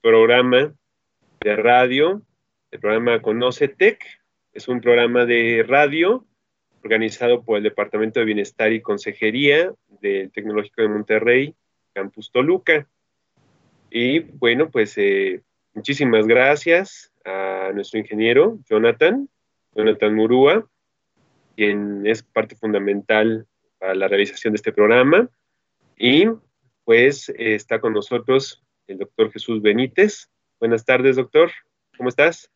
programa de radio, el programa Conoce Tech. Es un programa de radio organizado por el Departamento de Bienestar y Consejería del Tecnológico de Monterrey, Campus Toluca. Y bueno, pues eh, muchísimas gracias a nuestro ingeniero Jonathan, Jonathan Murúa, quien es parte fundamental para la realización de este programa. Y pues eh, está con nosotros el doctor Jesús Benítez. Buenas tardes, doctor. ¿Cómo estás?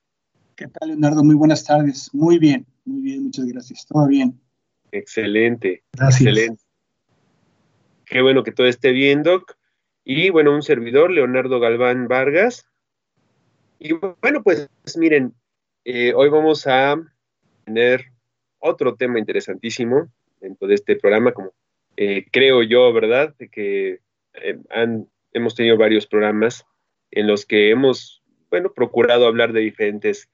¿Qué tal, Leonardo? Muy buenas tardes. Muy bien, muy bien, muchas gracias. Todo bien. Excelente. Gracias. Excelente. Qué bueno que todo esté bien, Doc. Y bueno, un servidor, Leonardo Galván Vargas. Y bueno, pues miren, eh, hoy vamos a tener otro tema interesantísimo dentro de este programa, como eh, creo yo, ¿verdad? Que eh, han, hemos tenido varios programas en los que hemos, bueno, procurado hablar de diferentes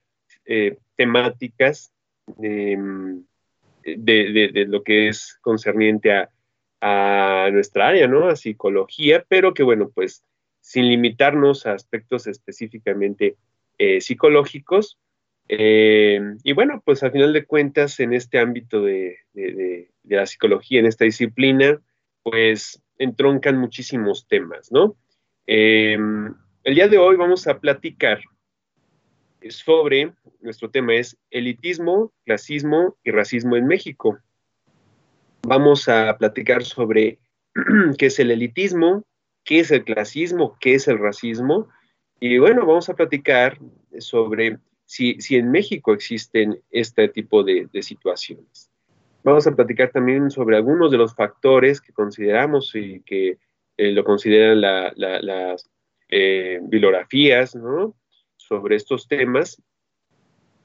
eh, temáticas em, de, lo que es concerniente a, nuestra área, ¿no? A psicología, pero que, bueno, pues sin limitarnos a aspectos específicamente eh, psicológicos. Eh, y bueno, pues al final de cuentas, en este ámbito de, la psicología, en esta disciplina, pues entroncan muchísimos temas, ¿no? Eh, el día de hoy vamos a platicar sobre, nuestro tema es elitismo, clasismo y racismo en México. Vamos a platicar sobre qué es el elitismo, qué es el clasismo, qué es el racismo. Y bueno, vamos a platicar sobre si, si en México existen este tipo de, situaciones. Vamos a platicar también sobre algunos de los factores que consideramos y que eh, lo consideran la, la, las eh, bibliografías, ¿no? sobre estos temas,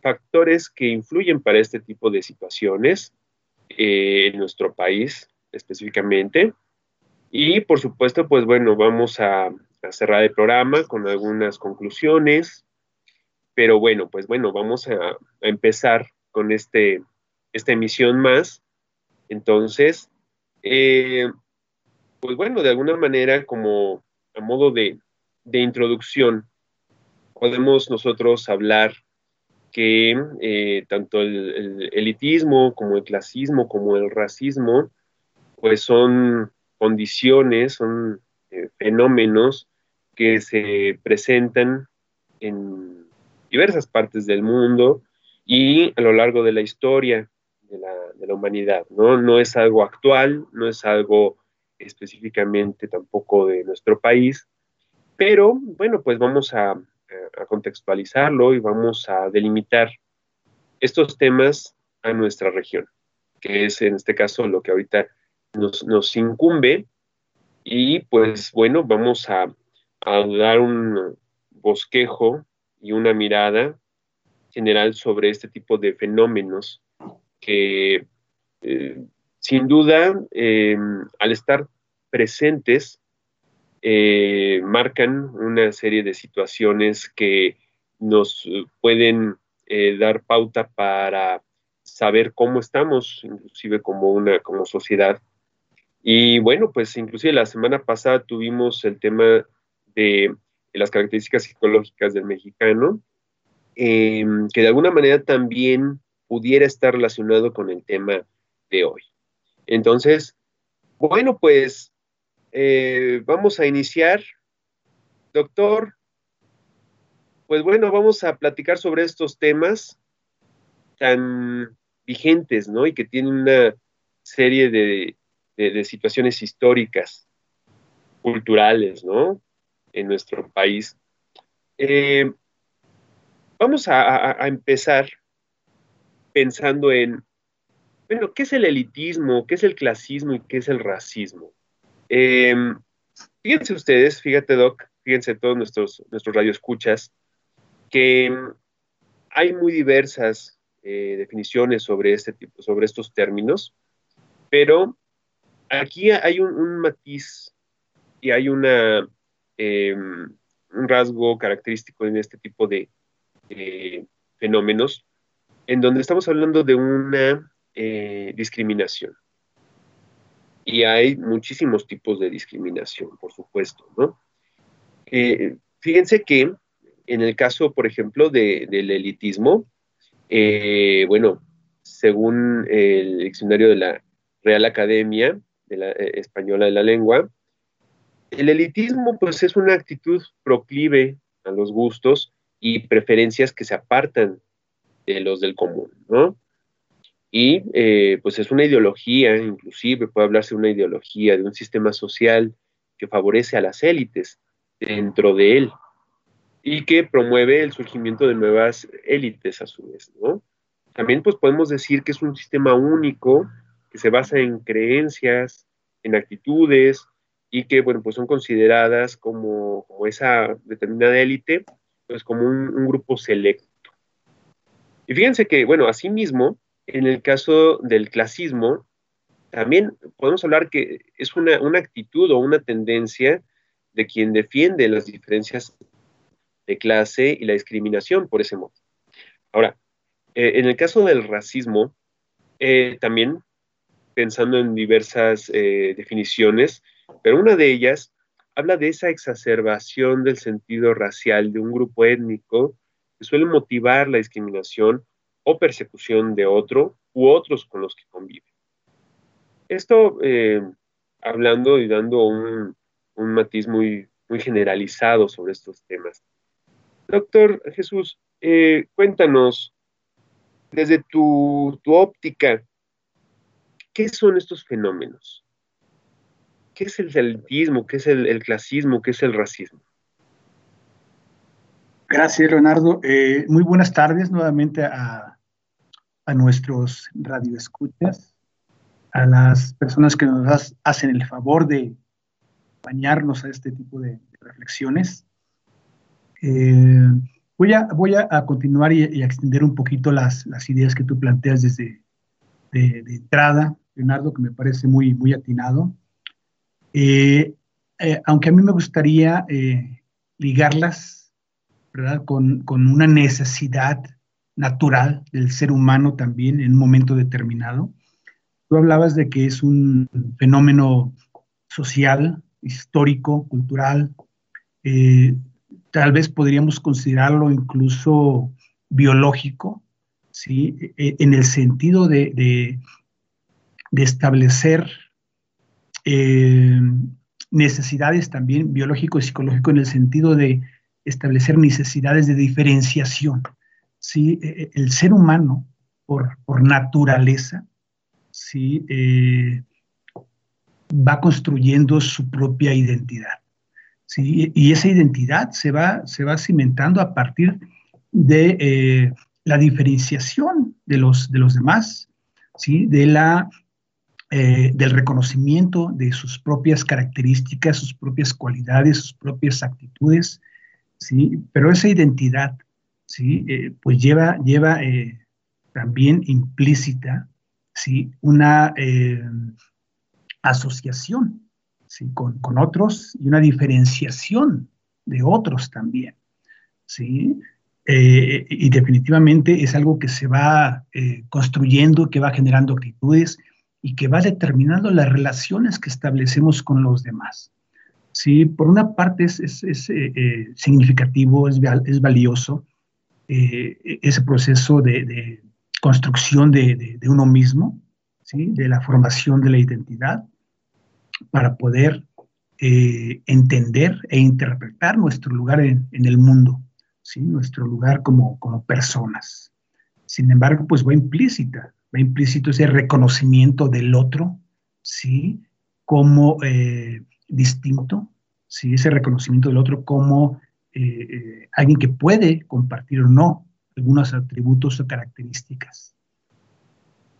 factores que influyen para este tipo de situaciones eh, en nuestro país específicamente. Y por supuesto, pues bueno, vamos a, a, cerrar el programa con algunas conclusiones. Pero bueno, pues bueno, vamos a, a empezar con este, esta emisión más. Entonces, eh, pues bueno, de alguna manera como a modo de, introducción, podemos nosotros hablar que eh, tanto el, el, elitismo como el clasismo como el racismo, pues son condiciones, son eh, fenómenos que se presentan en diversas partes del mundo y a lo largo de la historia de la, humanidad, ¿no? No es algo actual, no es algo específicamente tampoco de nuestro país, pero bueno, pues vamos a, contextualizarlo y vamos a delimitar estos temas a nuestra región, que es en este caso lo que ahorita nos, incumbe. Y pues bueno, vamos a, dar un bosquejo y una mirada general sobre este tipo de fenómenos que eh, sin duda eh, al estar presentes eh, marcan una serie de situaciones que nos pueden dar pauta para saber cómo estamos, inclusive como una como sociedad. Y bueno, pues inclusive la semana pasada tuvimos el tema de, las características psicológicas del mexicano, que de alguna manera también pudiera estar relacionado con el tema de hoy. Entonces, bueno, pues eh, vamos a iniciar. Doctor, pues bueno, vamos a platicar sobre estos temas tan vigentes, ¿no? Y que tienen una serie de, de, situaciones históricas, culturales, ¿no? En nuestro país. Eh, vamos a, a, empezar pensando en, bueno, ¿qué es el elitismo? ¿Qué es el clasismo? ¿Y qué es el racismo? Eh, fíjense ustedes, fíjate Doc, fíjense todos nuestros, nuestros radioescuchas, que hay muy diversas eh, definiciones sobre, este tipo, sobre estos términos, pero aquí hay un, matiz y hay una, em, un rasgo característico en este tipo de fenómenos, en donde estamos hablando de una eh, discriminación. Y hay muchísimos tipos de discriminación, por supuesto, ¿no? Eh, fíjense que en el caso, por ejemplo, del elitismo, eh, bueno, según el diccionario de la Real Academia de la, Española de la Lengua, el elitismo pues es una actitud proclive a los gustos y preferencias que se apartan de los del común, ¿no? Y eh, pues es una ideología, inclusive puede hablarse de una ideología, de un sistema social que favorece a las élites dentro de él y que promueve el surgimiento de nuevas élites a su vez, ¿no? También pues podemos decir que es un sistema único que se basa en creencias, en actitudes y que, bueno, pues son consideradas como, esa determinada élite, pues como un grupo selecto. Y fíjense que, bueno, asimismo, en el caso del clasismo, también podemos hablar que es una, actitud o una tendencia de quien defiende las diferencias de clase y la discriminación por ese modo. Ahora, eh, en el caso del racismo, eh, también pensando en diversas eh, definiciones, pero una de ellas habla de esa exacerbación del sentido racial de un grupo étnico suele motivar la discriminación o persecución de otro u otros con los que convive. Esto eh, hablando y dando un, matiz muy, muy generalizado sobre estos temas. Doctor Jesús, eh, cuéntanos, desde tu, óptica, ¿qué son estos fenómenos? ¿Qué es el elitismo? ¿Qué es el clasismo? ¿Qué es el racismo? Gracias, Leonardo. Eh, muy buenas tardes nuevamente a, nuestros radioescuchas, a las personas que nos hacen el favor de acompañarnos a este tipo de, reflexiones. Eh, voy a, voy a, continuar y, a extender un poquito las, ideas que tú planteas desde de, entrada, Leonardo, que me parece muy, muy atinado. Eh, aunque a mí me gustaría ligarlas con, una necesidad natural del ser humano también en un momento determinado. Tú hablabas de que es un fenómeno social, histórico, cultural. Eh, tal vez podríamos considerarlo incluso biológico, ¿sí? E, en el sentido de, establecer eh, necesidades también biológico y psicológico en el sentido de establecer necesidades de diferenciación. ¿Sí? E, e, el ser humano, por, naturaleza, ¿sí? Eh, va construyendo su propia identidad. ¿sí? Y esa identidad se va, se va cimentando a partir de eh, la diferenciación de los, de los demás, ¿sí? de la, eh, del reconocimiento de sus propias características, sus propias cualidades, sus propias actitudes, ¿sí? Pero esa identidad, ¿sí? Eh, pues lleva, lleva eh, también implícita, ¿sí? Una eh, asociación, ¿sí? Con, otros y una diferenciación de otros también, ¿sí? y definitivamente es algo que se va construyendo, que va generando actitudes y que va determinando las relaciones que establecemos con los demás. Sí, por una parte es, eh, eh, significativo, es, es valioso eh, ese proceso de, construcción de, uno mismo, ¿sí? de la formación de la identidad, para poder entender e interpretar nuestro lugar en, el mundo, ¿sí? nuestro lugar como, como personas. Sin embargo, pues va implícita, va implícito ese reconocimiento del otro, ¿sí? como distinto, ¿sí? ese reconocimiento del otro como eh, eh, alguien que puede compartir o no algunos atributos o características.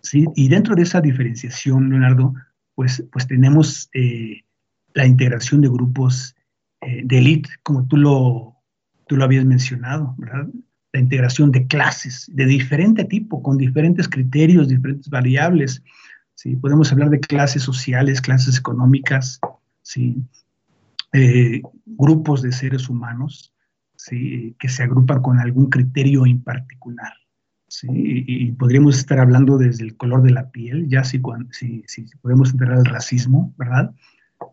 ¿sí? Y dentro de esa diferenciación, Leonardo, pues, pues tenemos eh, la integración de grupos de élite, como tú lo, tú lo habías mencionado, ¿verdad? La integración de clases de diferente tipo, con diferentes criterios, diferentes variables. ¿sí? Podemos hablar de clases sociales, clases económicas, ¿sí? Eh, grupos de seres humanos ¿sí? que se agrupan con algún criterio en particular. ¿sí? Y, podríamos estar hablando desde el color de la piel, ya si, si, si podemos entrar al racismo, ¿verdad?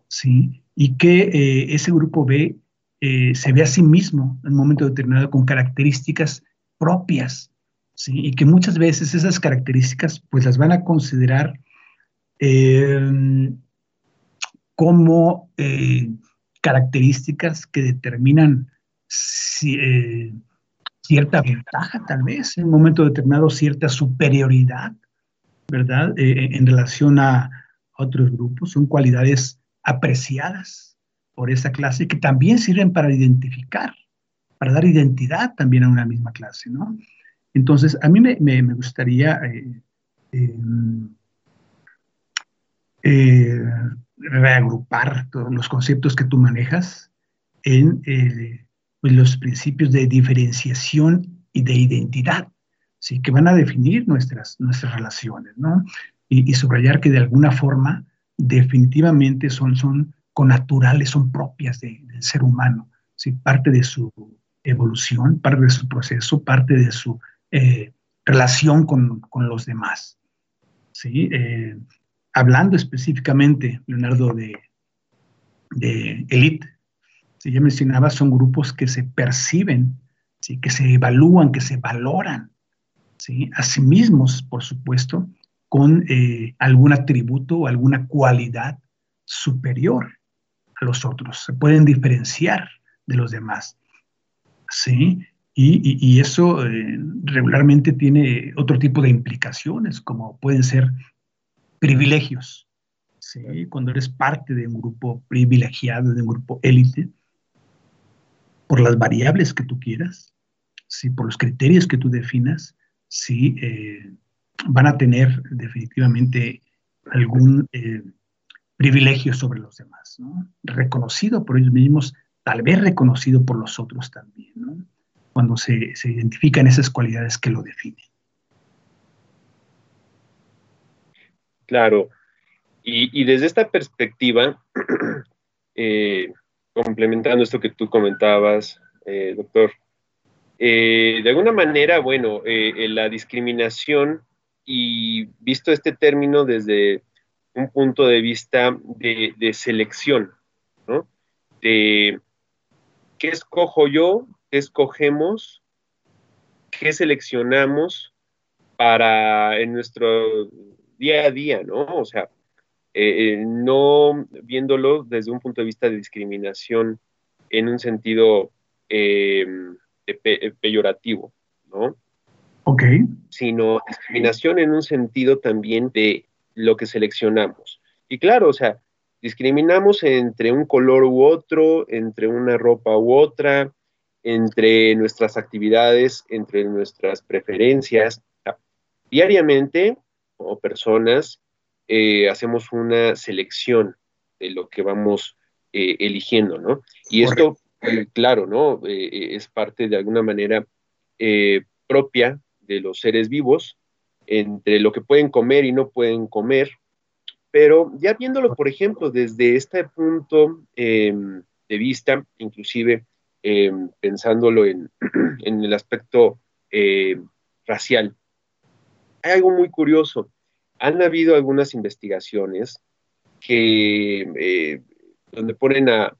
¿Sí? Y que eh, ese grupo B eh, se ve a sí mismo en un momento determinado con características propias, ¿sí? Y que muchas veces esas características pues las van a considerar como características que determinan eh, cierta ventaja, tal vez, en un momento determinado, cierta superioridad, ¿verdad? Eh, eh, en relación a otros grupos. Son cualidades apreciadas por esa clase que también sirven para identificar, para dar identidad también a una misma clase, ¿no? Entonces, a mí me, me, gustaría reagrupar todos los conceptos que tú manejas en eh, pues, los principios de diferenciación y de identidad, ¿sí? que van a definir nuestras, nuestras relaciones, ¿no? Y, subrayar que de alguna forma definitivamente son, son connaturales, son propias del ser humano, ¿sí? parte de su evolución, parte de su proceso, parte de su eh, relación con, con, los demás. ¿sí? Eh, hablando específicamente, Leonardo, de, de elite, si ya mencionaba, son grupos que se perciben, ¿sí? que se evalúan, que se valoran ¿sí? a sí mismos, por supuesto, con eh, algún atributo o alguna cualidad superior a los otros. Se pueden diferenciar de los demás. ¿sí? Y, eso eh, regularmente tiene otro tipo de implicaciones, como pueden ser privilegios. ¿sí? Cuando eres parte de un grupo privilegiado, de un grupo élite, por las variables que tú quieras, ¿sí? por los criterios que tú definas, sí, eh, van a tener definitivamente algún eh, privilegio sobre los demás, ¿no? reconocido por ellos mismos, tal vez reconocido por los otros también, cuando se, se identifican esas cualidades que lo definen. Claro. Y, desde esta perspectiva, eh, complementando esto que tú comentabas, eh, doctor, eh, de alguna manera, bueno, la discriminación y visto este término desde un punto de vista de, de selección, ¿no? De qué escojo yo, qué escogemos, qué seleccionamos para en nuestro día a día, ¿no? O sea, eh, eh, no viéndolo desde un punto de vista de discriminación en un sentido eh, peyorativo, ¿no? Ok. Sino discriminación en un sentido también de lo que seleccionamos. Y claro, o sea, discriminamos entre un color u otro, entre una ropa u otra, entre nuestras actividades, entre nuestras preferencias. Diariamente o personas, eh, hacemos una selección de lo que vamos eh, eligiendo, ¿no? Y esto, eh, claro, ¿no? es parte de alguna manera propia de los seres vivos, entre lo que pueden comer y no pueden comer, pero ya viéndolo, por ejemplo, desde este punto em, de vista, inclusive em, pensándolo en, en, el aspecto racial, hay algo muy curioso. Han habido algunas investigaciones que eh, donde ponen a,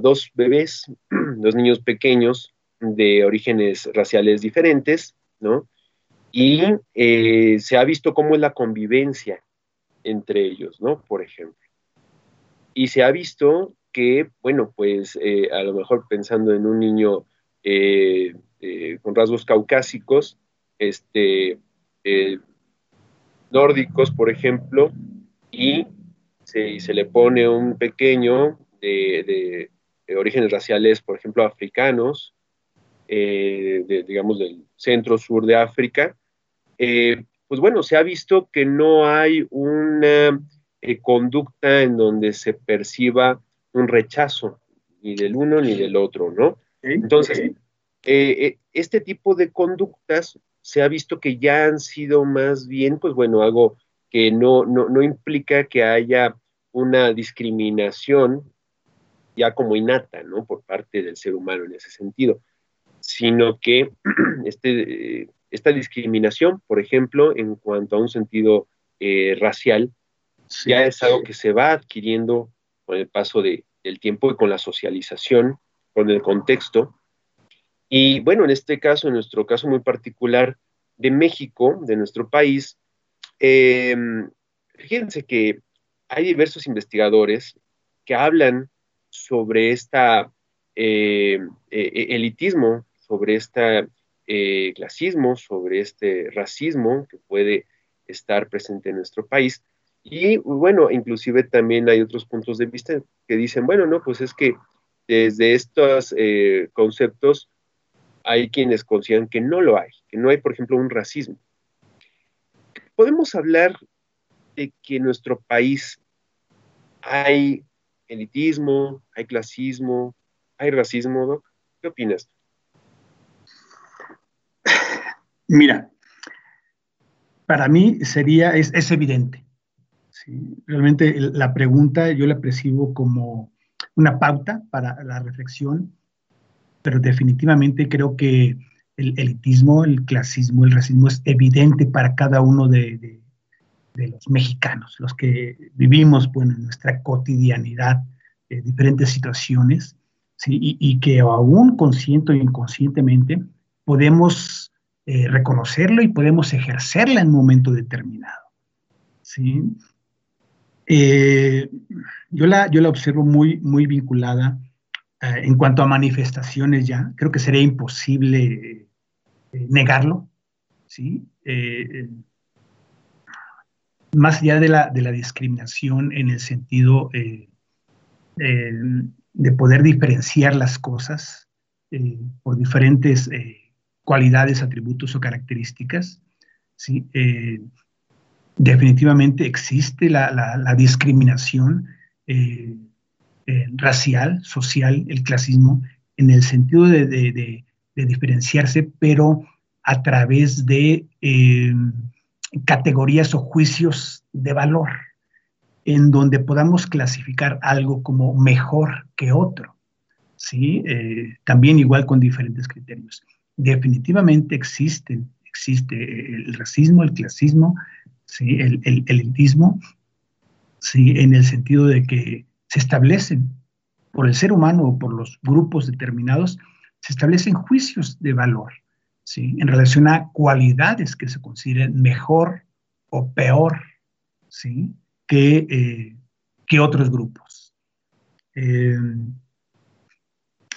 dos bebés, dos niños pequeños de orígenes raciales diferentes, ¿no? Y eh, se ha visto cómo es la convivencia entre ellos, ¿no? Por ejemplo. Y se ha visto que, bueno, pues eh, a lo mejor pensando en un niño con rasgos caucásicos, este, eh, nórdicos, por ejemplo, y se, se, le pone un pequeño de, orígenes raciales, por ejemplo, africanos, eh, digamos del centro-sur de África, eh, pues bueno, se ha visto que no hay una conducta en donde se perciba un rechazo, ni del uno ni del otro, ¿no? Entonces, este tipo de conductas se ha visto que ya han sido más bien, pues bueno, algo que no, no, implica que haya una discriminación ya como innata, ¿no? Por parte del ser humano en ese sentido, sino que este, esta discriminación, por ejemplo, en cuanto a un sentido eh, racial, ya es algo que se va adquiriendo con el paso del tiempo y con la socialización, con el contexto. Y bueno, en este caso, en nuestro caso muy particular de México, de nuestro país, em, fíjense que hay diversos investigadores que hablan sobre esta eh, e, elitismo, sobre este clasismo, sobre este racismo que puede estar presente en nuestro país. Y bueno, inclusive también hay otros puntos de vista que dicen, bueno, no, pues es que desde estos eh, conceptos hay quienes consideran que no lo hay, que no hay, por ejemplo, un racismo. Podemos hablar de que en nuestro país hay elitismo, hay clasismo, hay racismo, ¿Qué opinas? Mira, para mí sería, es, evidente. Realmente la pregunta yo la percibo como una pauta para la reflexión, pero definitivamente creo que el elitismo, el clasismo, el racismo es evidente para cada uno de, los mexicanos, los que vivimos bueno, en nuestra cotidianidad, eh, diferentes situaciones, y, y, que aún consciente o inconscientemente podemos eh, reconocerlo y podemos ejercerla en un momento determinado. ¿sí? Eh, yo, la, yo la observo muy, muy vinculada eh, en cuanto a manifestaciones ya. Creo que sería imposible negarlo. ¿sí? más allá de la, de la, discriminación en el sentido de poder diferenciar las cosas por diferentes cualidades, atributos o características. ¿sí? Eh, definitivamente existe la, discriminación eh, eh, racial, social, el clasismo, en el sentido de, diferenciarse, pero a través de categorías o juicios de valor, en donde podamos clasificar algo como mejor que otro. ¿sí? también igual con diferentes criterios definitivamente existen, existe el racismo, el clasismo, ¿sí? el, el, elitismo, ¿sí? en el sentido de que se establecen por el ser humano o por los grupos determinados, se establecen juicios de valor ¿sí? en relación a cualidades que se consideren mejor o peor ¿sí? que, eh, que otros grupos. Eh,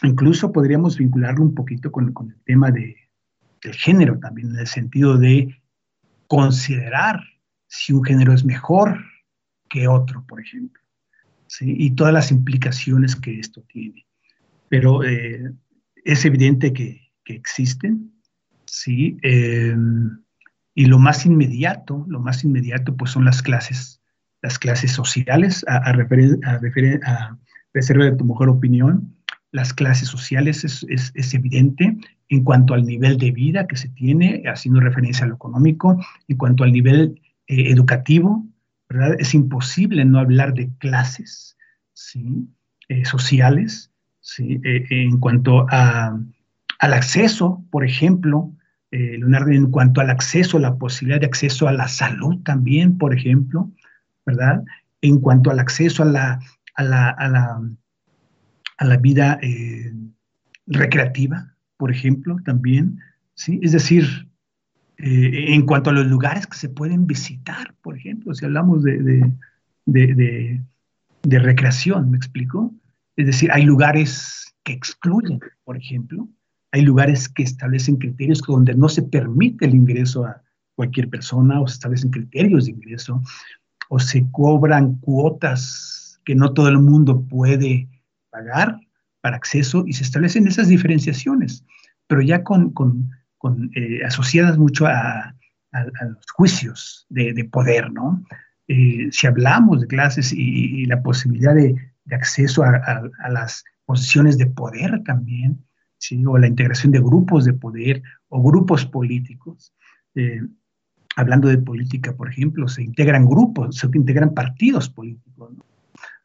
Incluso podríamos vincularlo un poquito con, el tema de, del género también, en el sentido de considerar si un género es mejor que otro, por ejemplo, y todas las implicaciones que esto tiene. Pero eh, es evidente que, existen, ¿sí? Em, y lo más inmediato, lo más inmediato, pues son las clases, las clases sociales, a, a, a, reserva de tu mejor opinión, las clases sociales es, evidente en cuanto al nivel de vida que se tiene, haciendo referencia a lo económico, en cuanto al nivel eh, educativo, ¿verdad? Es imposible no hablar de clases ¿sí? Eh, sociales, ¿sí? Eh, en cuanto a, al acceso, por ejemplo, Leonardo, en cuanto al acceso, la posibilidad de acceso a la salud también, por ejemplo, ¿verdad? En cuanto al acceso a la, a la a la vida eh, recreativa, por ejemplo, también, ¿sí? Es decir, eh, en cuanto a los lugares que se pueden visitar, por ejemplo, si hablamos de, recreación, ¿me explico? Es decir, hay lugares que excluyen, por ejemplo, hay lugares que establecen criterios donde no se permite el ingreso a cualquier persona o se establecen criterios de ingreso o se cobran cuotas que no todo el mundo puede pagar para acceso y se establecen esas diferenciaciones, pero ya con, eh, asociadas mucho a, los juicios de, poder, ¿no? Eh, si hablamos de clases y, la posibilidad de, acceso a, las posiciones de poder también, ¿sí? o la integración de grupos de poder o grupos políticos. Eh, hablando de política, por ejemplo, se integran grupos, se integran partidos políticos,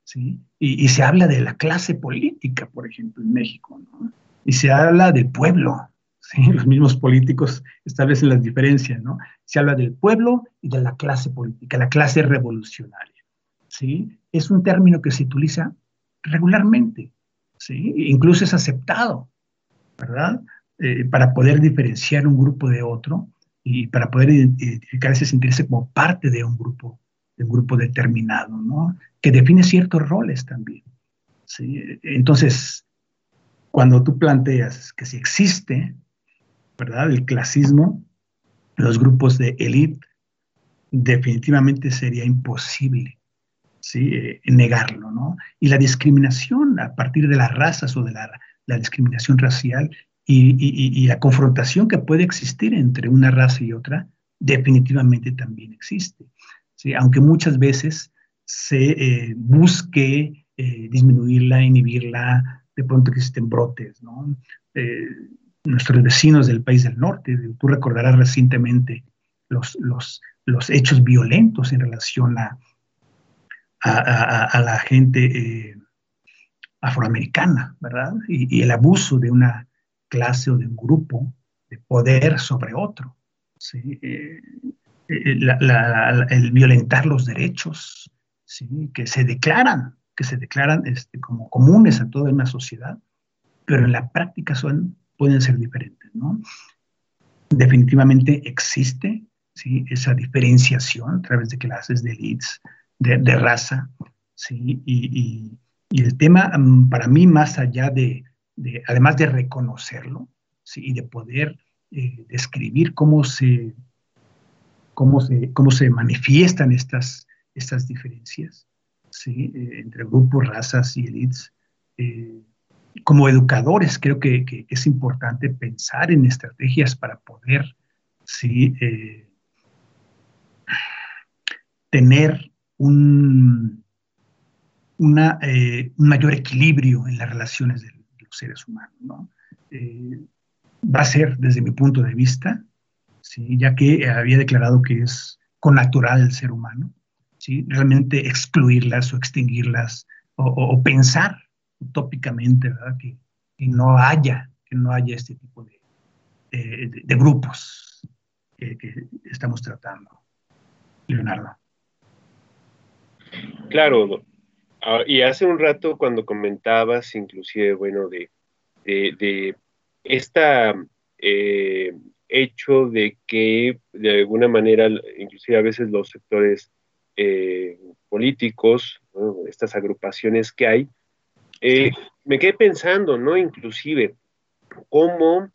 ¿Sí? Y, se habla de la clase política, por ejemplo, en México, ¿no? y se habla del pueblo, ¿sí? los mismos políticos establecen las diferencias, ¿no? Se habla del pueblo y de la clase política, la clase revolucionaria, ¿sí? Es un término que se utiliza regularmente, ¿sí? Incluso es aceptado, ¿verdad? Eh, para poder diferenciar un grupo de otro y para poder identificarse, sentirse como parte de un grupo, de un grupo determinado, ¿no? Que define ciertos roles también. ¿sí? Entonces, cuando tú planteas que si existe, ¿verdad? El clasismo, los grupos de élite, definitivamente sería imposible ¿sí? Eh, negarlo, ¿no? Y la discriminación a partir de las razas o de la, la discriminación racial y, la confrontación que puede existir entre una raza y otra, definitivamente también existe. ¿sí? Aunque muchas veces se eh, busque eh, disminuirla, inhibirla, de pronto existen brotes, ¿no? Nuestros vecinos del país del norte, tú recordarás recientemente los, los, los hechos violentos en relación a, a, la gente afroamericana, ¿verdad? y, el abuso de una clase o de un grupo de poder sobre otro. ¿sí? Eh, eh, el violentar los derechos ¿sí? que se declaran, que se declaran este, como comunes a toda una sociedad, pero en la práctica son, pueden ser diferentes. ¿no? Definitivamente existe ¿sí? esa diferenciación a través de clases, de elites, de, de raza. ¿sí? Y, y, el tema, mm, para mí, más allá de, además de reconocerlo ¿sí? y de poder eh, describir cómo se, cómo se, cómo se manifiestan estas, estas diferencias ¿sí? Eh, entre grupos, razas y elites. Eh, como educadores creo que, que, es importante pensar en estrategias para poder ¿sí? tener un, una, un mayor equilibrio en las relaciones de, seres humanos. ¿no? Eh, va a ser, desde mi punto de vista, ¿sí? ya que había declarado que es con natural el ser humano, ¿sí? realmente excluirlas o extinguirlas o, pensar utópicamente ¿verdad? Que, no haya, que no haya este tipo de, de, grupos que, que estamos tratando. Leonardo. Claro, Ah, y hace un rato cuando comentabas, inclusive, bueno, de, de, esta eh, hecho de que de alguna manera, inclusive a veces los sectores eh, políticos, estas agrupaciones que hay, eh, me quedé pensando, ¿no? Inclusive, cómo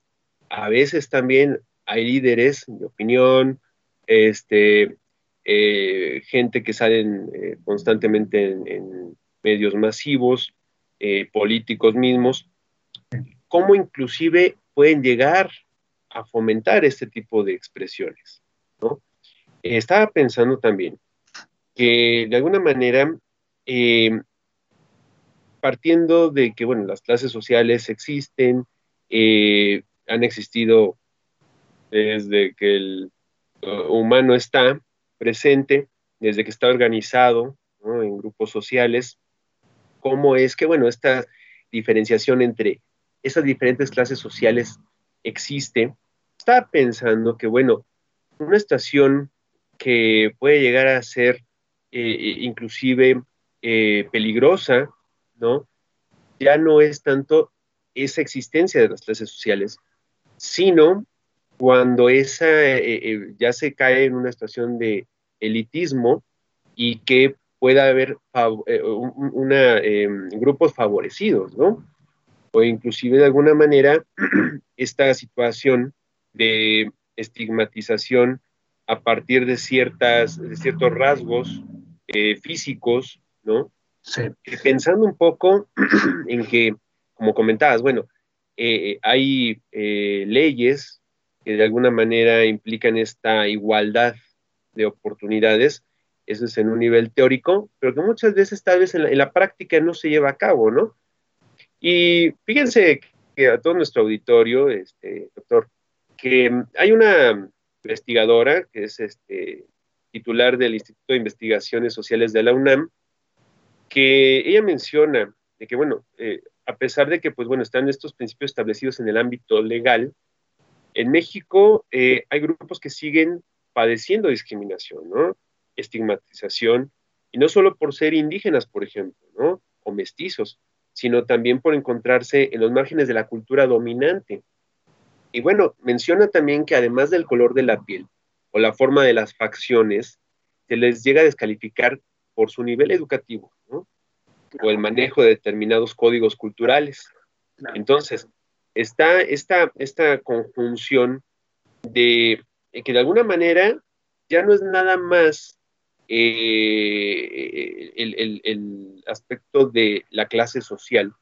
a veces también hay líderes de opinión, este, gente que salen constantemente en, medios masivos, eh, políticos mismos, cómo inclusive pueden llegar a fomentar este tipo de expresiones. ¿no? estaba pensando también que de alguna manera, eh, partiendo de que, bueno, las clases sociales existen, eh, han existido desde que el uh, humano está presente, desde que está organizado en grupos sociales, cómo es que, bueno, esta diferenciación entre esas diferentes clases sociales existe. Estaba pensando que, bueno, una estación que puede llegar a ser eh, inclusive eh, peligrosa, ¿no? Ya no es tanto esa existencia de las clases sociales, sino cuando esa eh, ya se cae en una estación de elitismo y que pueda haber eh, em, grupos favorecidos, ¿no? O inclusive de alguna manera esta situación de estigmatización a partir de, ciertas, de ciertos rasgos eh, físicos, ¿no? Sí. Pensando un poco en que, como comentabas, bueno, eh, hay leyes que de alguna manera implican esta igualdad de oportunidades, Eso es en un nivel teórico, pero que muchas veces tal vez en la, práctica no se lleva a cabo, ¿no? Y fíjense que a todo nuestro auditorio, este, doctor, que hay una investigadora que es este, titular del Instituto de Investigaciones Sociales de la UNAM, que ella menciona de que, bueno, eh, a pesar de que, pues bueno, están estos principios establecidos en el ámbito legal, en México eh, hay grupos que siguen padeciendo discriminación, ¿no? Estigmatización, y no solo por ser indígenas, por ejemplo, ¿no? O mestizos, sino también por encontrarse en los márgenes de la cultura dominante. Y bueno, menciona también que además del color de la piel o la forma de las facciones, se les llega a descalificar por su nivel educativo. O el manejo de determinados códigos culturales. Entonces, está esta, esta conjunción de que de alguna manera ya no es nada más eh, el, aspecto de la clase social,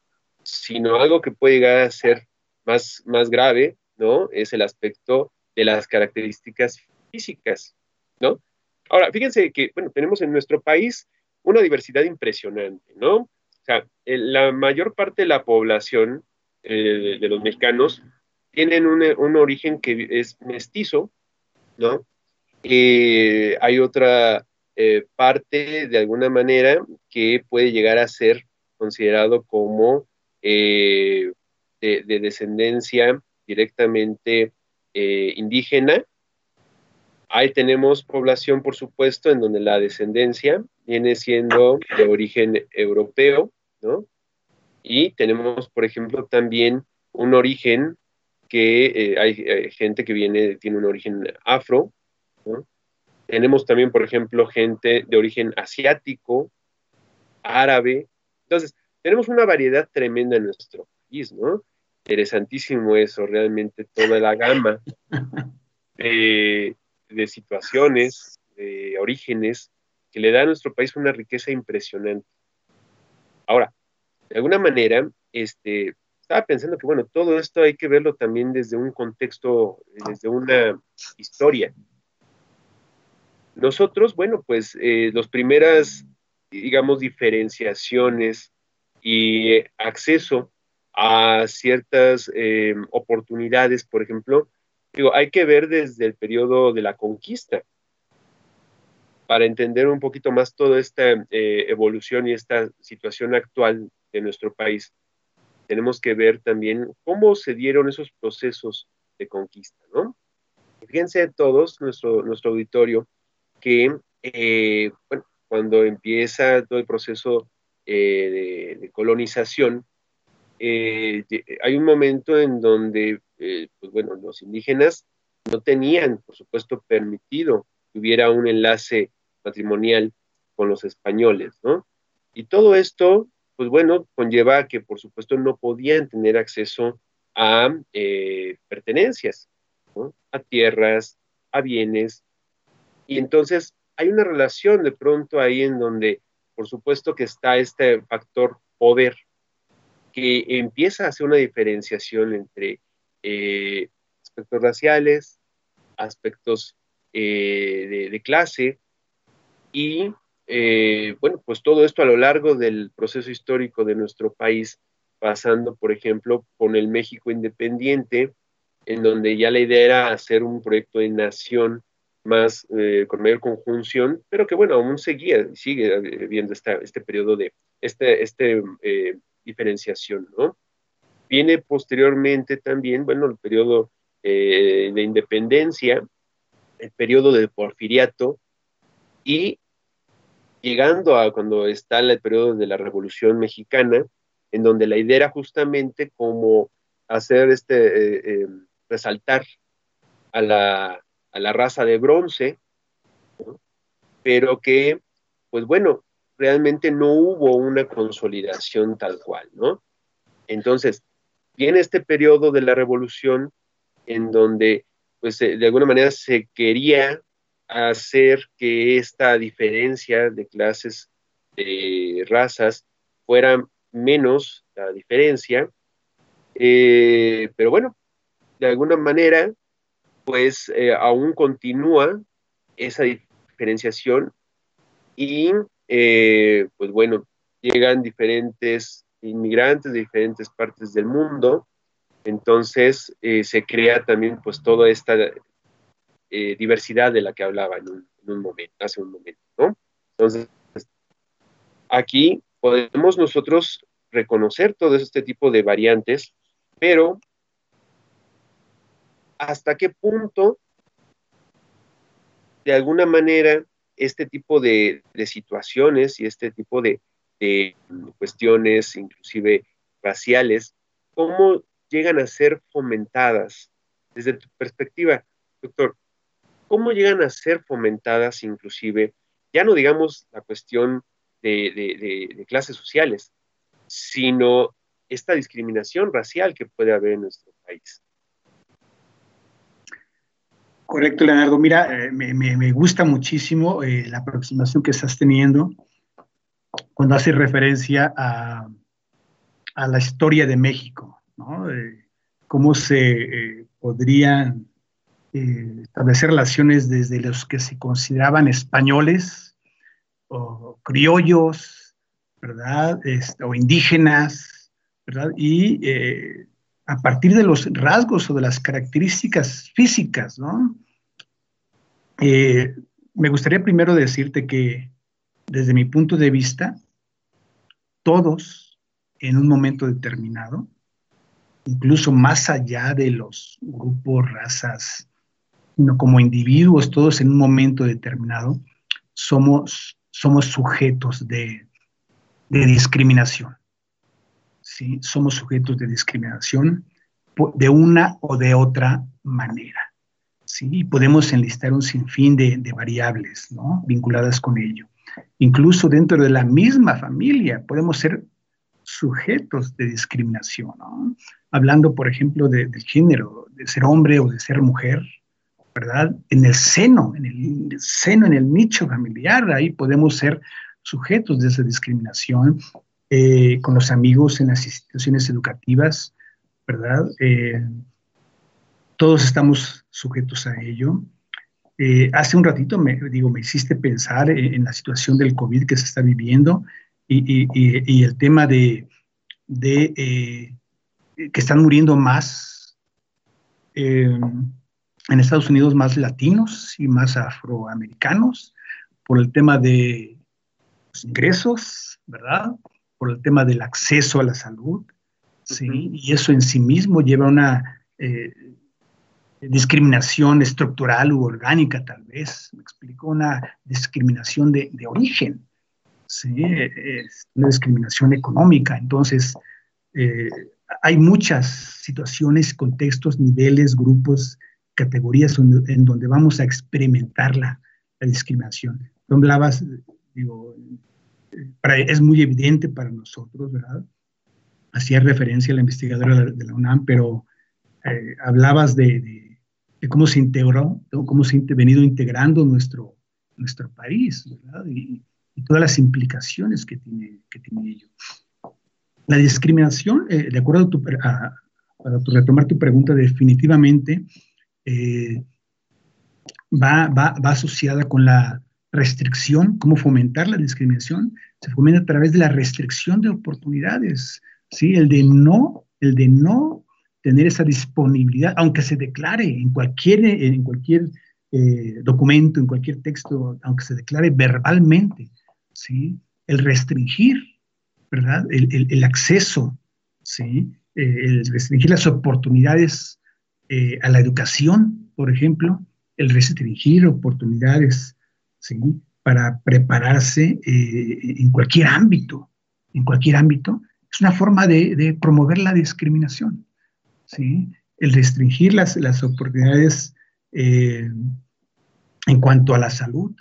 sino algo que puede llegar a ser más, más grave, ¿no? Es el aspecto de las características físicas, ¿no? Ahora, fíjense que, bueno, tenemos en nuestro país una diversidad impresionante, ¿no? O sea, la mayor parte de la población eh, de los mexicanos tienen un, origen que es mestizo, ¿no? Eh, hay otra eh, parte, de alguna manera, que puede llegar a ser considerado como de, descendencia directamente indígena. Ahí tenemos población, por supuesto, en donde la descendencia viene siendo de origen europeo, ¿no? Y tenemos, por ejemplo, también un origen que eh, hay, gente que viene, tiene un origen afro. Tenemos también, por ejemplo, gente de origen asiático, árabe. Entonces, tenemos una variedad tremenda en nuestro país, ¿no? Interesantísimo eso, realmente toda la gama de, de situaciones, de orígenes, que le da a nuestro país una riqueza impresionante. Ahora, de alguna manera, este, estaba pensando que, bueno, todo esto hay que verlo también desde un contexto, desde una historia. Nosotros, bueno, pues eh, las primeras, digamos, diferenciaciones y acceso a ciertas eh, oportunidades, por ejemplo, digo, hay que ver desde el periodo de la conquista para entender un poquito más toda esta eh, evolución y esta situación actual de nuestro país, tenemos que ver también cómo se dieron esos procesos de conquista, ¿no? Fíjense todos, nuestro, nuestro auditorio, que eh, bueno, cuando empieza todo el proceso eh, de, colonización, eh, hay un momento en donde, pues bueno, los indígenas no tenían, por supuesto, permitido que hubiera un enlace matrimonial con los españoles, ¿no? Y todo esto pues bueno, conlleva que por supuesto no podían tener acceso a eh, pertenencias, a tierras, a bienes. Y entonces hay una relación de pronto ahí en donde por supuesto que está este factor poder que empieza a hacer una diferenciación entre eh, aspectos raciales, aspectos eh, de, clase y eh, bueno, pues todo esto a lo largo del proceso histórico de nuestro país, pasando, por ejemplo, con el México independiente, en donde ya la idea era hacer un proyecto de nación más eh, con mayor conjunción, pero que bueno, aún seguía, sigue habiendo este periodo de este, este eh, diferenciación, ¿no? Viene posteriormente también, bueno, el periodo de independencia, el periodo de porfiriato y llegando a cuando está el periodo de la Revolución Mexicana, en donde la idea era justamente como hacer este, eh, eh, resaltar a la, raza de bronce, pero que, pues bueno, realmente no hubo una consolidación tal cual, ¿no? Entonces, viene este periodo de la revolución en donde, pues, de alguna manera se quería hacer que esta diferencia de clases, de razas, fuera menos la diferencia. Eh, pero bueno, de alguna manera, pues eh, aún continúa esa diferenciación y eh, pues bueno, llegan diferentes inmigrantes de diferentes partes del mundo, entonces se crea también pues toda esta eh, diversidad de la que hablaba en un, momento, hace un momento, ¿no? Entonces, aquí podemos nosotros reconocer todo este tipo de variantes, pero hasta qué punto, de alguna manera, este tipo de, situaciones y este tipo de, cuestiones, inclusive raciales, cómo llegan a ser fomentadas desde tu perspectiva, doctor, cómo llegan a ser fomentadas inclusive, ya no digamos la cuestión de, clases sociales, sino esta discriminación racial que puede haber en nuestro país. Correcto, Leonardo. Mira, eh, me, gusta muchísimo eh, la aproximación que estás teniendo cuando hace referencia a, la historia de México, ¿no? Eh, cómo se podrían establecer relaciones desde los que se consideraban españoles o criollos, ¿verdad? Este, o indígenas, ¿verdad? Y a partir de los rasgos o de las características físicas, ¿no? Eh, me gustaría primero decirte que desde mi punto de vista, todos en un momento determinado, incluso más allá de los grupos, razas, sino como individuos, todos en un momento determinado, somos, somos sujetos de, de discriminación. ¿sí? somos sujetos de discriminación de una o de otra manera. ¿sí? Y podemos enlistar un sinfín de, variables ¿no? vinculadas con ello. Incluso dentro de la misma familia podemos ser sujetos de discriminación. Hablando, por ejemplo, del género, de ser hombre o de ser mujer, ¿verdad? En el seno, en el seno, en el nicho familiar, ahí podemos ser sujetos de esa discriminación eh, con los amigos en las instituciones educativas, ¿verdad? Eh, todos estamos sujetos a ello. Eh, hace un ratito, me, digo, me hiciste pensar en, la situación del COVID que se está viviendo y, el tema de, que están muriendo más en Estados Unidos, más latinos y más afroamericanos por el tema de los ingresos, ¿verdad? por el tema del acceso a la salud, ¿sí? Y eso en sí mismo lleva a una eh, discriminación estructural u orgánica, tal vez, me explico, una discriminación de, origen, ¿sí? Es una discriminación económica. Entonces, eh, hay muchas situaciones, contextos, niveles, grupos, categorías en donde vamos a experimentar la, la discriminación. Tú hablabas, digo, es muy evidente para nosotros, ¿verdad? Hacía referencia a la investigadora de la UNAM, pero eh, hablabas de, cómo se integró, cómo se ha venido integrando nuestro, nuestro país, ¿verdad? Y, todas las implicaciones que tiene, que tiene ello. La discriminación, eh, de acuerdo a tu, para retomar tu pregunta, definitivamente eh, va, asociada con la restricción, cómo fomentar la discriminación, se fomenta a través de la restricción de oportunidades, ¿sí? El de no, el de no tener esa disponibilidad, aunque se declare en cualquier, en cualquier eh, documento, en cualquier texto, aunque se declare verbalmente, ¿sí? El restringir, ¿verdad? El, acceso, ¿sí? Eh, el restringir las oportunidades eh, a la educación, por ejemplo, el restringir oportunidades para prepararse eh, en cualquier ámbito, en cualquier ámbito, es una forma de, promover la discriminación, ¿sí? El restringir las, las oportunidades eh, en cuanto a la salud,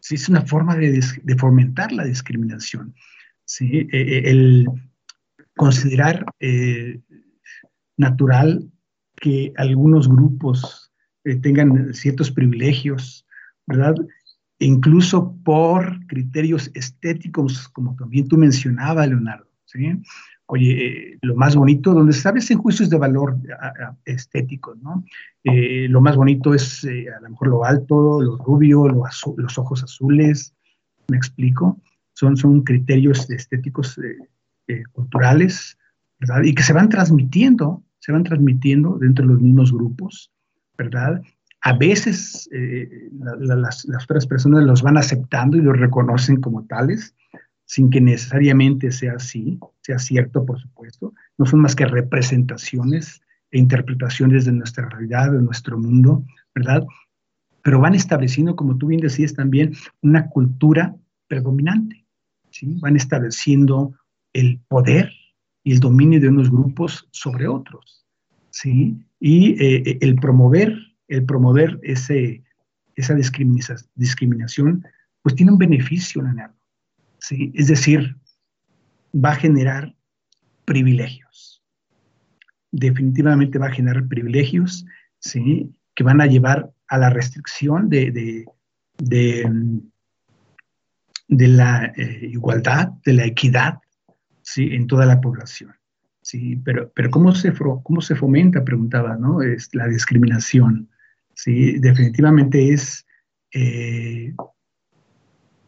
¿sí? Es una forma de, fomentar la discriminación, ¿sí? El considerar natural que algunos grupos tengan ciertos privilegios, ¿verdad? incluso por criterios estéticos, como también tú mencionabas, Leonardo. ¿sí? Oye, eh, lo más bonito, donde se establecen juicios de valor estéticos, ¿no? Eh, lo más bonito es eh, a lo mejor lo alto, lo rubio, los ojos azules, me explico, son, son criterios estéticos eh, eh, culturales, ¿verdad? Y que se van transmitiendo, se van transmitiendo dentro de los mismos grupos, ¿verdad? A veces eh, las, las, otras personas los van aceptando y los reconocen como tales, sin que necesariamente sea así, sea cierto, por supuesto. No son más que representaciones e interpretaciones de nuestra realidad, de nuestro mundo, ¿verdad? Pero van estableciendo, como tú bien decías también, una cultura predominante, ¿sí? Van estableciendo el poder y el dominio de unos grupos sobre otros, ¿sí? Y eh, el promover, el promover ese, esa discriminación, pues tiene un beneficio, Leonardo, ¿sí? Es decir, va a generar privilegios. Definitivamente va a generar privilegios, ¿sí? Que van a llevar a la restricción de, de, de, la eh, igualdad, de la equidad, ¿sí? En toda la población. Sí, pero, pero ¿cómo, se, ¿cómo se fomenta? Preguntaba, ¿no? Es la discriminación. Sí, definitivamente es eh,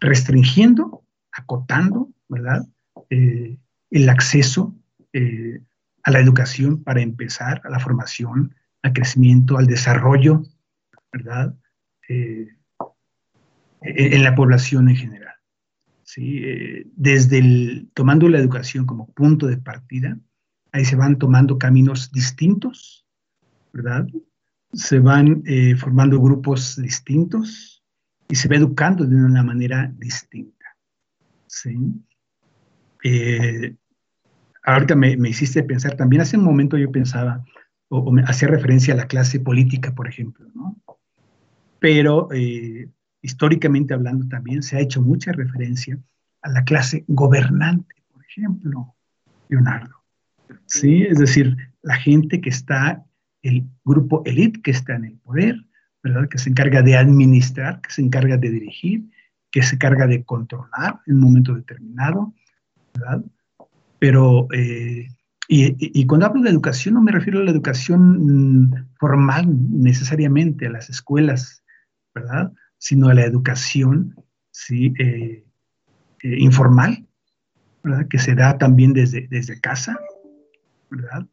restringiendo, acotando, ¿verdad? Eh, el acceso eh, a la educación para empezar, a la formación, al crecimiento, al desarrollo, ¿verdad? en, en la población en general. ¿Sí? desde el, tomando la educación como punto de partida, ahí se van tomando caminos distintos, ¿verdad? Se van eh, formando grupos distintos y se va educando de una manera distinta. ¿sí? Eh, ahorita me, hiciste pensar, también hace un momento yo pensaba, o, me hacía referencia a la clase política, por ejemplo, ¿no? Pero eh, históricamente hablando también se ha hecho mucha referencia a la clase gobernante, por ejemplo, Leonardo. ¿sí? Es decir, la gente que está, el grupo elite que está en el poder, ¿verdad? Que se encarga de administrar, que se encarga de dirigir, que se encarga de controlar en un momento determinado, ¿verdad? Pero, eh, y, cuando hablo de educación no me refiero a la educación mm, formal necesariamente, a las escuelas, ¿verdad? Sino a la educación. Eh, eh, informal, ¿verdad? Que se da también desde, desde casa, ¿verdad?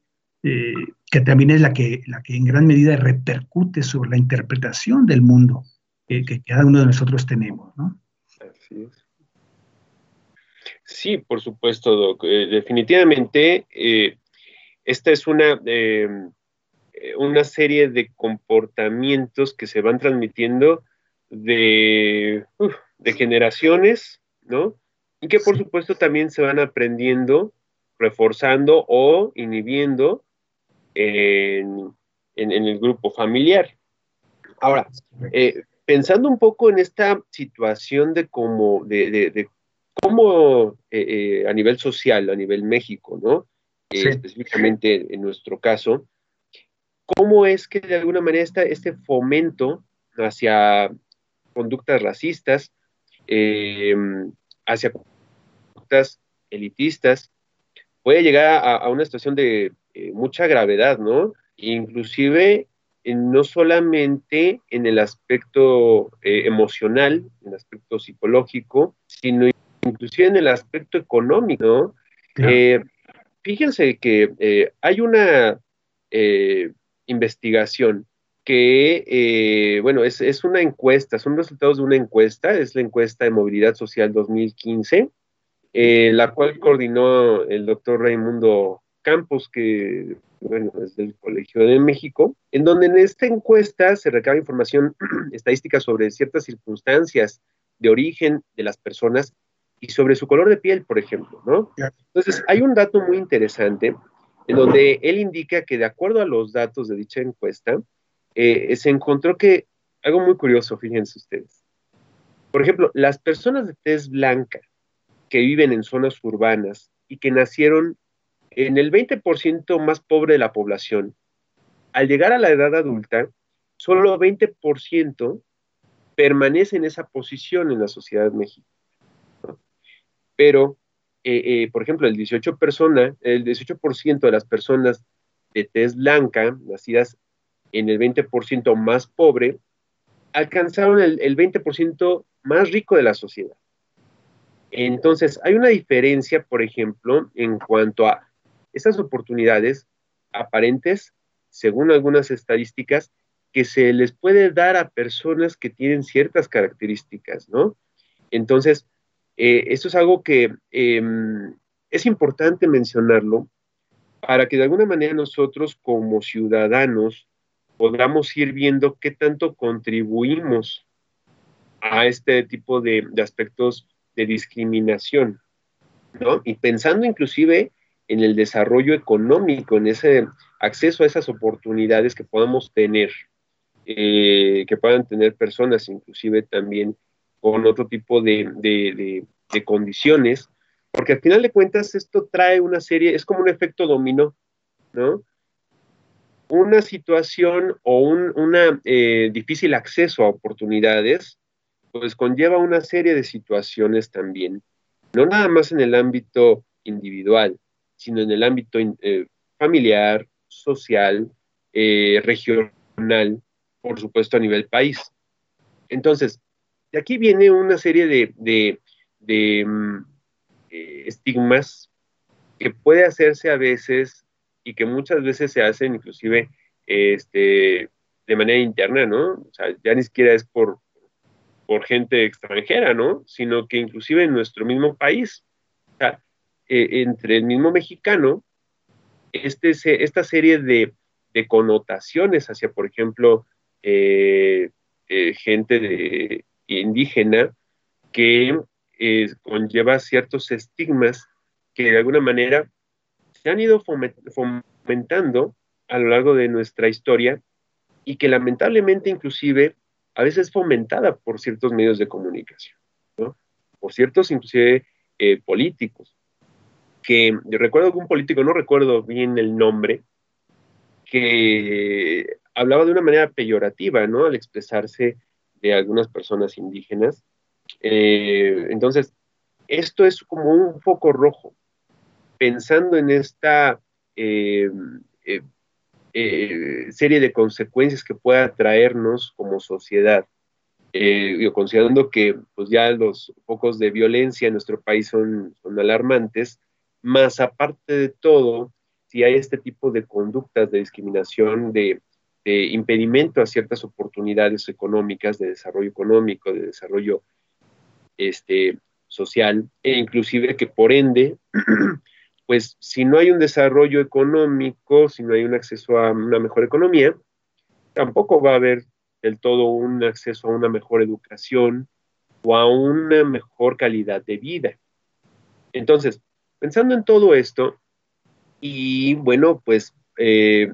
Eh, que también es la que, la que en gran medida repercute sobre la interpretación del mundo que cada uno de nosotros tenemos. Así es. Sí, por supuesto, Doc. Definitivamente, esta es una, una serie de comportamientos que se van transmitiendo de, de generaciones, ¿no? Y que por supuesto también se van aprendiendo reforzando o inhibiendo en, el grupo familiar. Ahora, eh, pensando un poco en esta situación de cómo, de, cómo eh, eh, a nivel social, a nivel México, ¿no? específicamente en nuestro caso, ¿cómo es que de alguna manera está este fomento hacia conductas racistas, hacia conductas elitistas, puede llegar a, una situación de eh, mucha gravedad, ¿no? Inclusive no solamente en el aspecto eh, emocional, en el aspecto psicológico, sino inclusive en el aspecto económico, ¿no? Eh, fíjense que hay una investigación que, bueno, es, es, una encuesta, son resultados de una encuesta, es la encuesta de movilidad social 2015, eh, la cual coordinó el doctor Raimundo Campos, que bueno, es del Colegio de México, en donde en esta encuesta se recaba información estadística sobre ciertas circunstancias de origen de las personas y sobre su color de piel, por ejemplo, ¿no? Entonces, hay un dato muy interesante en donde él indica que de acuerdo a los datos de dicha encuesta, eh, se encontró que, algo muy curioso, fíjense ustedes, por ejemplo, las personas de tez blanca que viven en zonas urbanas y que nacieron en el 20% más pobre de la población, al llegar a la edad adulta, solo 20% permanece en esa posición en la sociedad de México. Pero, eh, eh, por ejemplo, el 18%, persona, el 18 de las personas de tez blanca, nacidas en el 20% más pobre, alcanzaron el, el 20% más rico de la sociedad. Entonces, hay una diferencia, por ejemplo, en cuanto a estas oportunidades aparentes, según algunas estadísticas, que se les puede dar a personas que tienen ciertas características, ¿no? Entonces, eh, esto es algo que em, es importante mencionarlo para que de alguna manera nosotros como ciudadanos podamos ir viendo qué tanto contribuimos a este tipo de, aspectos de discriminación, ¿no? Y pensando inclusive en el desarrollo económico, en ese acceso a esas oportunidades que podamos tener, eh, que puedan tener personas inclusive también con otro tipo de, de, condiciones, porque al final de cuentas esto trae una serie, es como un efecto dominó, ¿no? Una situación o un una, eh, difícil acceso a oportunidades pues conlleva una serie de situaciones también, no nada más en el ámbito individual, sino en el ámbito eh, familiar, social, eh, regional, por supuesto a nivel país. Entonces, de aquí viene una serie de, mm, eh, estigmas que puede hacerse a veces y que muchas veces se hacen inclusive este, de manera interna, ¿no? O sea, ya ni siquiera es por, por gente extranjera, ¿no? Sino que inclusive en nuestro mismo país, o sea, eh, entre el mismo mexicano, este, esta serie de, connotaciones hacia, por ejemplo, eh, eh, gente de, indígena que conlleva ciertos estigmas que de alguna manera se han ido fomentando a lo largo de nuestra historia y que lamentablemente inclusive a veces fomentada por ciertos medios de comunicación, ¿no? por ciertos inclusive eh, políticos, que recuerdo que un político, no recuerdo bien el nombre, que hablaba de una manera peyorativa, ¿no? Al expresarse de algunas personas indígenas. Eh, entonces, esto es como un foco rojo, pensando en esta eh, eh, serie de consecuencias que pueda traernos como sociedad. Eh, considerando que pues ya los focos de violencia en nuestro país son, son alarmantes, más aparte de todo, si hay este tipo de conductas de discriminación, de, impedimento a ciertas oportunidades económicas, de desarrollo económico, de desarrollo este, social, e inclusive que por ende pues si no hay un desarrollo económico, si no hay un acceso a una mejor economía, tampoco va a haber del todo un acceso a una mejor educación o a una mejor calidad de vida. Entonces, pensando en todo esto, y bueno, pues eh,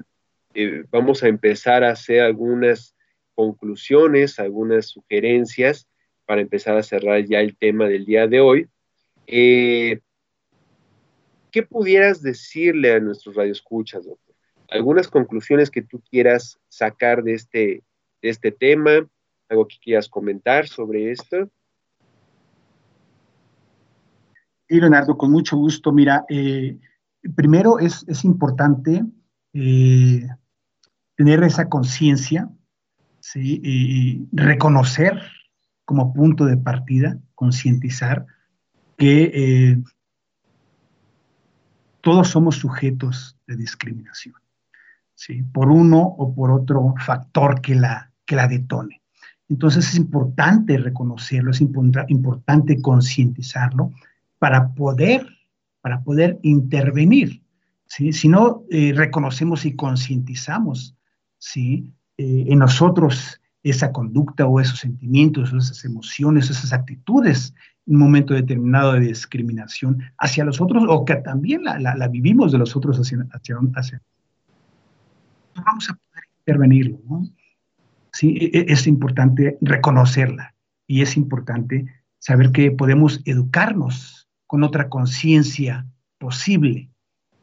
eh, vamos a empezar a hacer algunas conclusiones, algunas sugerencias para empezar a cerrar ya el tema del día de hoy. Eh, ¿qué pudieras decirle a nuestros radioescuchas, doctor? ¿Algunas conclusiones que tú quieras sacar de este, de este tema? ¿Algo que quieras comentar sobre esto? Sí, Leonardo, con mucho gusto. Mira, eh, primero es, importante eh, tener esa conciencia, y reconocer como punto de partida, concientizar que eh, todos somos sujetos de discriminación, ¿sí? por uno o por otro factor que la, que la detone. Entonces es importante reconocerlo, es importante concientizarlo para poder, para poder intervenir. Si no eh, reconocemos y concientizamos ¿sí? Eh, en nosotros esa conducta o esos sentimientos esas emociones, esas actitudes un momento determinado de discriminación hacia los otros o que también la, vivimos de los otros hacia, hacia, hacia vamos a poder intervenirlo, ¿no? Sí, e, e, es importante reconocerla y es importante saber que podemos educarnos con otra conciencia posible,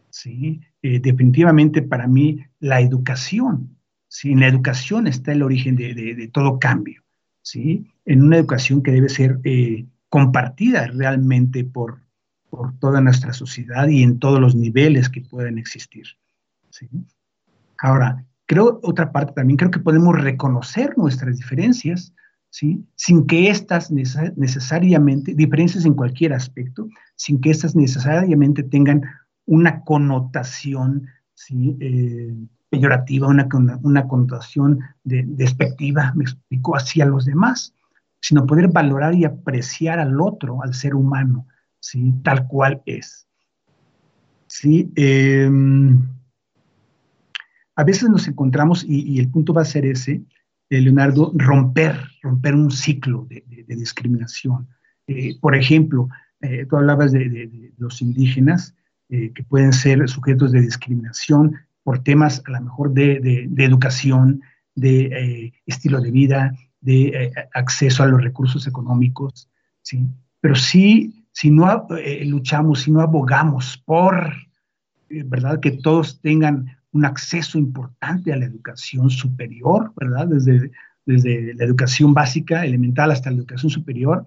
¿sí? Eh, definitivamente para mí la educación, ¿sí? En la educación está el origen de, de, todo cambio, ¿sí? En una educación que debe ser eh, compartida realmente por, por toda nuestra sociedad y en todos los niveles que pueden existir. Ahora, creo otra parte también, creo que podemos reconocer nuestras diferencias, ¿sí? sin que éstas necesariamente, diferencias en cualquier aspecto, sin que éstas necesariamente tengan una connotación ¿sí? Eh, peyorativa, una, una connotación de, despectiva, me explico, hacia los demás, sino poder valorar y apreciar al otro, al ser humano, ¿sí? tal cual es. ¿sí? Em, a veces nos encontramos, y, el punto va a ser ese, eh, Leonardo, romper, romper un ciclo de, discriminación. Eh, por ejemplo, eh, tú hablabas de, los indígenas, que pueden ser sujetos de discriminación por temas a lo mejor de, educación, de estilo de vida, de acceso a los recursos económicos, ¿sí? Pero sí, si no luchamos, si no abogamos por, ¿verdad? Que todos tengan un acceso importante a la educación superior, ¿verdad? Desde, desde la educación básica, elemental, hasta la educación superior.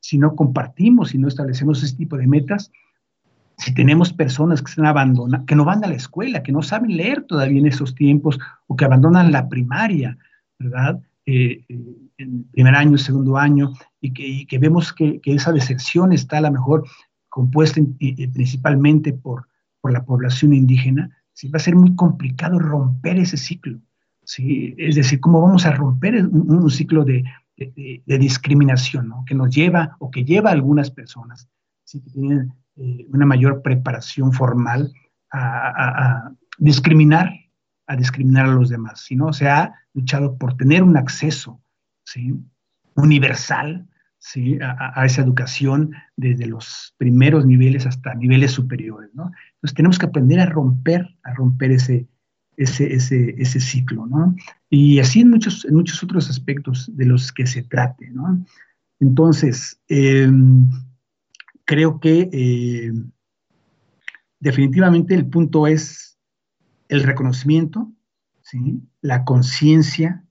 Si no compartimos, si no establecemos ese tipo de metas, si tenemos personas que están que no van a la escuela, que no saben leer todavía en esos tiempos, o que abandonan la primaria, ¿verdad? Eh, eh, en primer año, segundo año, y que, vemos que, esa deserción está a lo mejor compuesta principalmente por, por la población indígena, va a ser muy complicado romper ese ciclo. ¿sí? Es decir, ¿cómo vamos a romper un, ciclo de, discriminación que nos lleva o que lleva a algunas personas que tienen eh, una mayor preparación formal a, discriminar a discriminar a los demás, sino se ha luchado por tener un acceso ¿sí? universal ¿sí? a, esa educación desde los primeros niveles hasta niveles superiores. ¿no? Entonces tenemos que aprender a romper, a romper ese, ese, ese, ese ciclo. ¿no? Y así en muchos, en muchos otros aspectos de los que se trate. ¿no? Entonces, em, creo que eh, definitivamente el punto es el reconocimiento, ¿sí? la conciencia,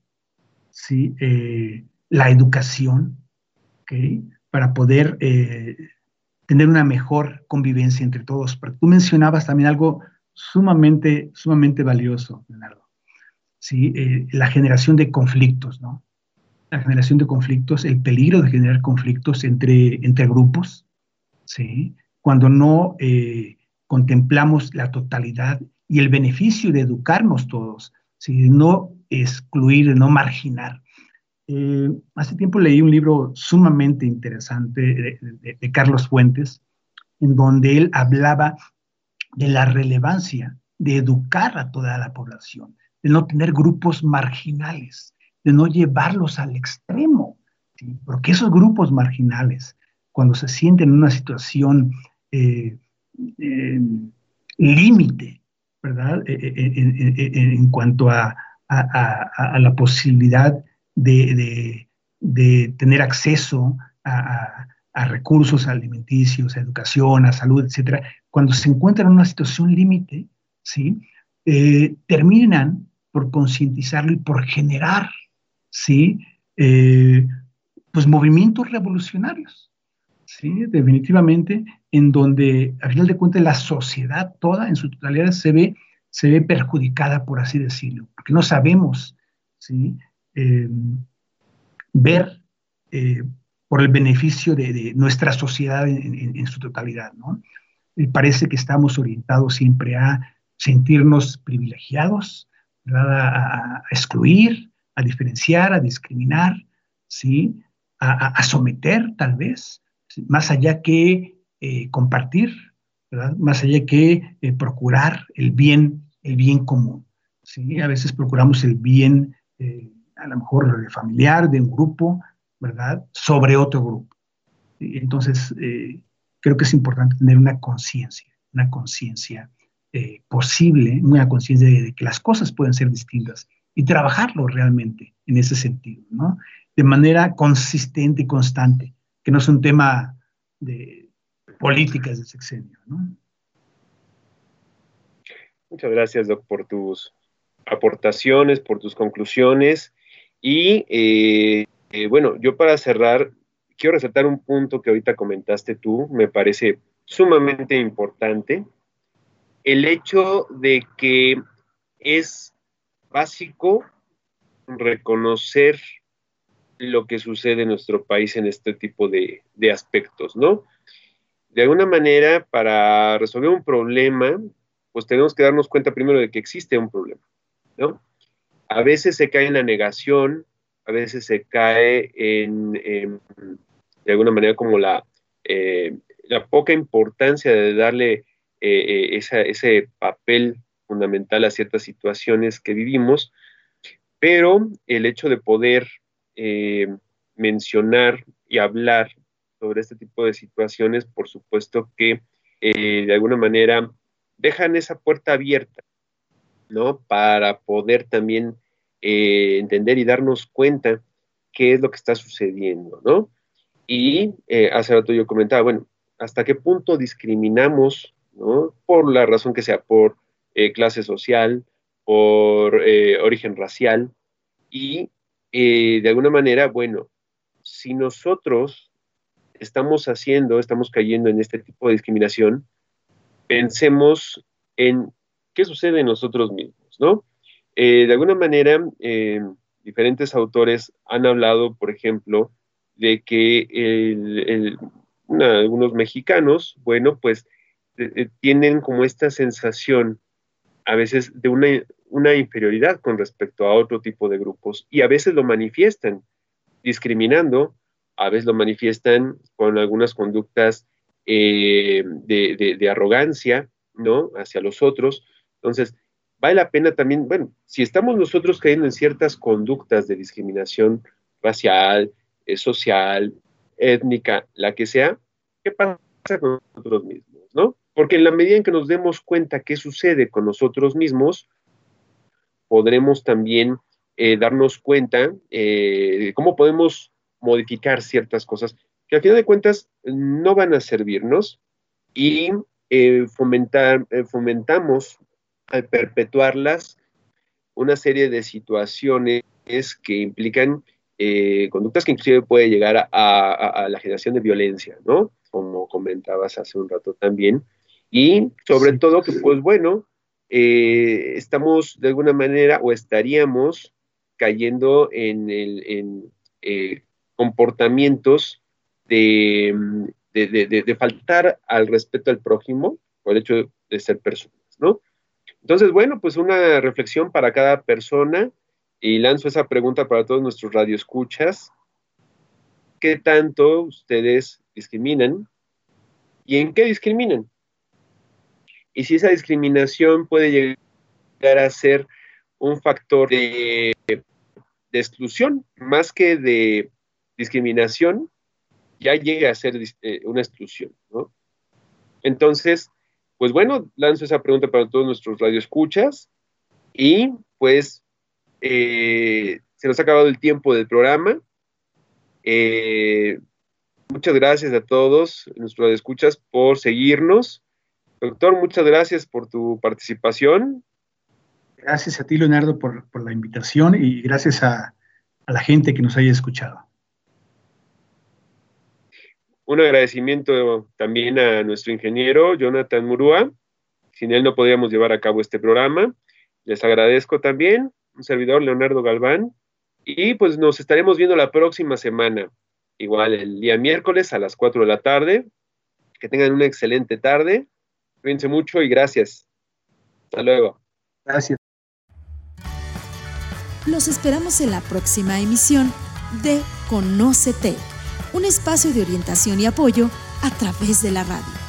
¿sí? Eh, la educación, para poder eh, tener una mejor convivencia entre todos. Pero tú mencionabas también algo sumamente, sumamente valioso, Leonardo. ¿sí? Eh, la generación de conflictos, ¿no? La generación de conflictos, el peligro de generar conflictos entre, entre grupos, ¿sí? Cuando no contemplamos la totalidad y el beneficio de educarnos todos, ¿sí? no excluir, no marginar. Eh, hace tiempo leí un libro sumamente interesante de, Carlos Fuentes, en donde él hablaba de la relevancia de educar a toda la población, de no tener grupos marginales, de no llevarlos al extremo, porque esos grupos marginales, cuando se sienten en una situación eh, límite, ¿verdad? Eh, en cuanto a, la posibilidad de, tener acceso a, recursos alimenticios, a educación, a salud, etcétera, cuando se encuentran en una situación límite, ¿sí? Eh, terminan por concientizarlo y por generar, ¿sí? Eh, pues movimientos revolucionarios, ¿sí? Definitivamente, en donde, a final de cuentas, la sociedad toda en su totalidad se ve, se ve perjudicada, por así decirlo, porque no sabemos, ¿sí? Eh, ver eh, por el beneficio de, nuestra sociedad en, su totalidad. ¿no? parece que estamos orientados siempre a sentirnos privilegiados, A, excluir, a diferenciar, a discriminar, ¿sí? a, someter tal vez, más allá que eh, compartir, más allá que procurar el bien, el bien común. ¿sí? A veces procuramos el bien a lo mejor familiar, de un grupo, ¿verdad? Sobre otro grupo. Entonces, eh, creo que es importante tener una conciencia, una conciencia eh, posible, una conciencia de, que las cosas pueden ser distintas y trabajarlo realmente en ese sentido, ¿no? De manera consistente y constante, que no es un tema de políticas de sexenio, ¿no? Muchas gracias, Doc, por tus aportaciones, por tus conclusiones. Y eh, eh, bueno, yo para cerrar, quiero resaltar un punto que ahorita comentaste tú, me parece sumamente importante, el hecho de que es básico reconocer lo que sucede en nuestro país en este tipo de, aspectos, ¿no? De alguna manera, para resolver un problema, pues tenemos que darnos cuenta primero de que existe un problema, ¿no? A veces se cae en la negación, a veces se cae en, de alguna manera, como la, eh, la poca importancia de darle eh, eh, ese papel fundamental a ciertas situaciones que vivimos, pero el hecho de poder mencionar y hablar sobre este tipo de situaciones, por supuesto que de alguna manera dejan esa puerta abierta, ¿no? Para poder también eh, entender y darnos cuenta qué es lo que está sucediendo, ¿no? Y eh, hace rato yo comentaba, bueno, ¿hasta qué punto discriminamos, ¿no? Por la razón que sea, por eh, clase social, por origen racial, y de alguna manera, bueno, si nosotros estamos haciendo, estamos cayendo en este tipo de discriminación, pensemos en qué sucede en nosotros mismos, ¿no? Eh, de alguna manera, eh, diferentes autores han hablado, por ejemplo, de que algunos mexicanos, bueno, pues eh, tienen como esta sensación a veces de una, una, inferioridad con respecto a otro tipo de grupos y a veces lo manifiestan discriminando, a veces lo manifiestan con algunas conductas eh, de, arrogancia, ¿no? Hacia los otros. Entonces, vale la pena también, bueno, si estamos nosotros cayendo en ciertas conductas de discriminación racial, eh, social, étnica, la que sea, ¿qué pasa con nosotros mismos, ¿no? Porque en la medida en que nos demos cuenta qué sucede con nosotros mismos, podremos también eh, darnos cuenta de cómo podemos modificar ciertas cosas que al final de cuentas no van a servirnos y eh, fomentar, eh, fomentamos al perpetuarlas una serie de situaciones que implican eh, conductas que inclusive puede llegar a, la generación de violencia, ¿no? Como comentabas hace un rato también. Y sobre todo que, pues bueno, estamos de alguna manera o estaríamos cayendo en, en comportamientos de, faltar al respeto al prójimo por el hecho de ser personas, ¿no? Entonces, bueno, pues una reflexión para cada persona y lanzo esa pregunta para todos nuestros radioescuchas. ¿Qué tanto ustedes discriminan y en qué discriminan? Y si esa discriminación puede llegar a ser un factor de, exclusión más que de discriminación, ya llegue a ser eh, una exclusión. Entonces, pues bueno, lanzo esa pregunta para todos nuestros radioescuchas y pues eh, se nos ha acabado el tiempo del programa. Eh, muchas gracias a todos nuestros radioescuchas por seguirnos. Doctor, muchas gracias por tu participación. Gracias a ti, Leonardo, por, la invitación y gracias a la gente que nos haya escuchado. Un agradecimiento también a nuestro ingeniero Jonathan Murúa. Sin él no podríamos llevar a cabo este programa. Les agradezco también, un servidor Leonardo Galván. Y pues nos estaremos viendo la próxima semana, igual el día miércoles a las 4 de la tarde. Que tengan una excelente tarde. Cuídense mucho y gracias. Hasta luego. Gracias. Los esperamos en la próxima emisión de Conócete un espacio de orientación y apoyo a través de la radio.